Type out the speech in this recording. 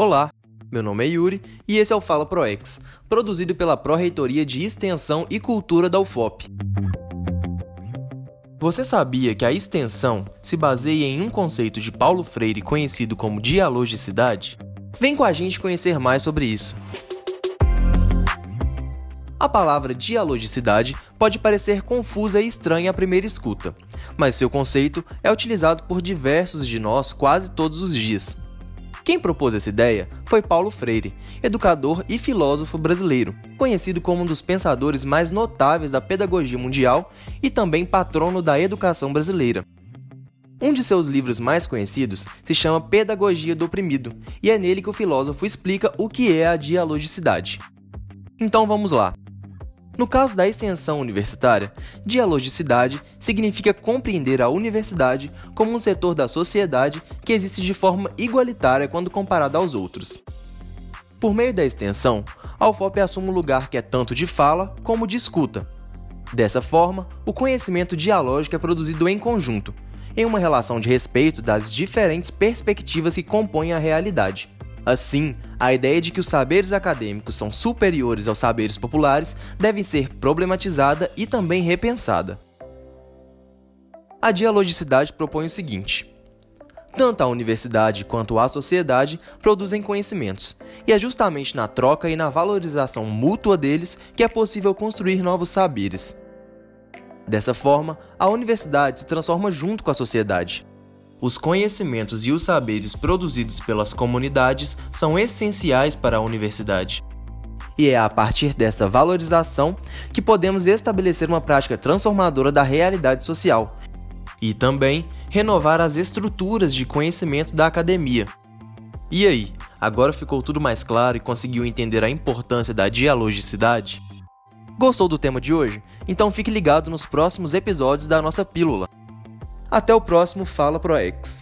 Olá, meu nome é Yuri e esse é o Fala ProEx, produzido pela Pró-Reitoria de Extensão e Cultura da UFOP. Você sabia que a extensão se baseia em um conceito de Paulo Freire conhecido como dialogicidade? Vem com a gente conhecer mais sobre isso. A palavra dialogicidade pode parecer confusa e estranha à primeira escuta, mas seu conceito é utilizado por diversos de nós quase todos os dias. Quem propôs essa ideia foi Paulo Freire, educador e filósofo brasileiro, conhecido como um dos pensadores mais notáveis da pedagogia mundial e também patrono da educação brasileira. Um de seus livros mais conhecidos se chama Pedagogia do Oprimido, e é nele que o filósofo explica o que é a dialogicidade. Então vamos lá. No caso da extensão universitária, dialogicidade significa compreender a universidade como um setor da sociedade que existe de forma igualitária quando comparado aos outros. Por meio da extensão, a UFOP assume um lugar que é tanto de fala como de escuta. Dessa forma, o conhecimento dialógico é produzido em conjunto, em uma relação de respeito das diferentes perspectivas que compõem a realidade. Assim, a ideia de que os saberes acadêmicos são superiores aos saberes populares deve ser problematizada e também repensada. A dialogicidade propõe o seguinte: tanto a universidade quanto a sociedade produzem conhecimentos, e é justamente na troca e na valorização mútua deles que é possível construir novos saberes. Dessa forma, a universidade se transforma junto com a sociedade, os conhecimentos e os saberes produzidos pelas comunidades são essenciais para a universidade. E é a partir dessa valorização que podemos estabelecer uma prática transformadora da realidade social e também renovar as estruturas de conhecimento da academia. E aí, agora ficou tudo mais claro e conseguiu entender a importância da dialogicidade? Gostou do tema de hoje? Então fique ligado nos próximos episódios da nossa pílula. Até o próximo Fala ProEx.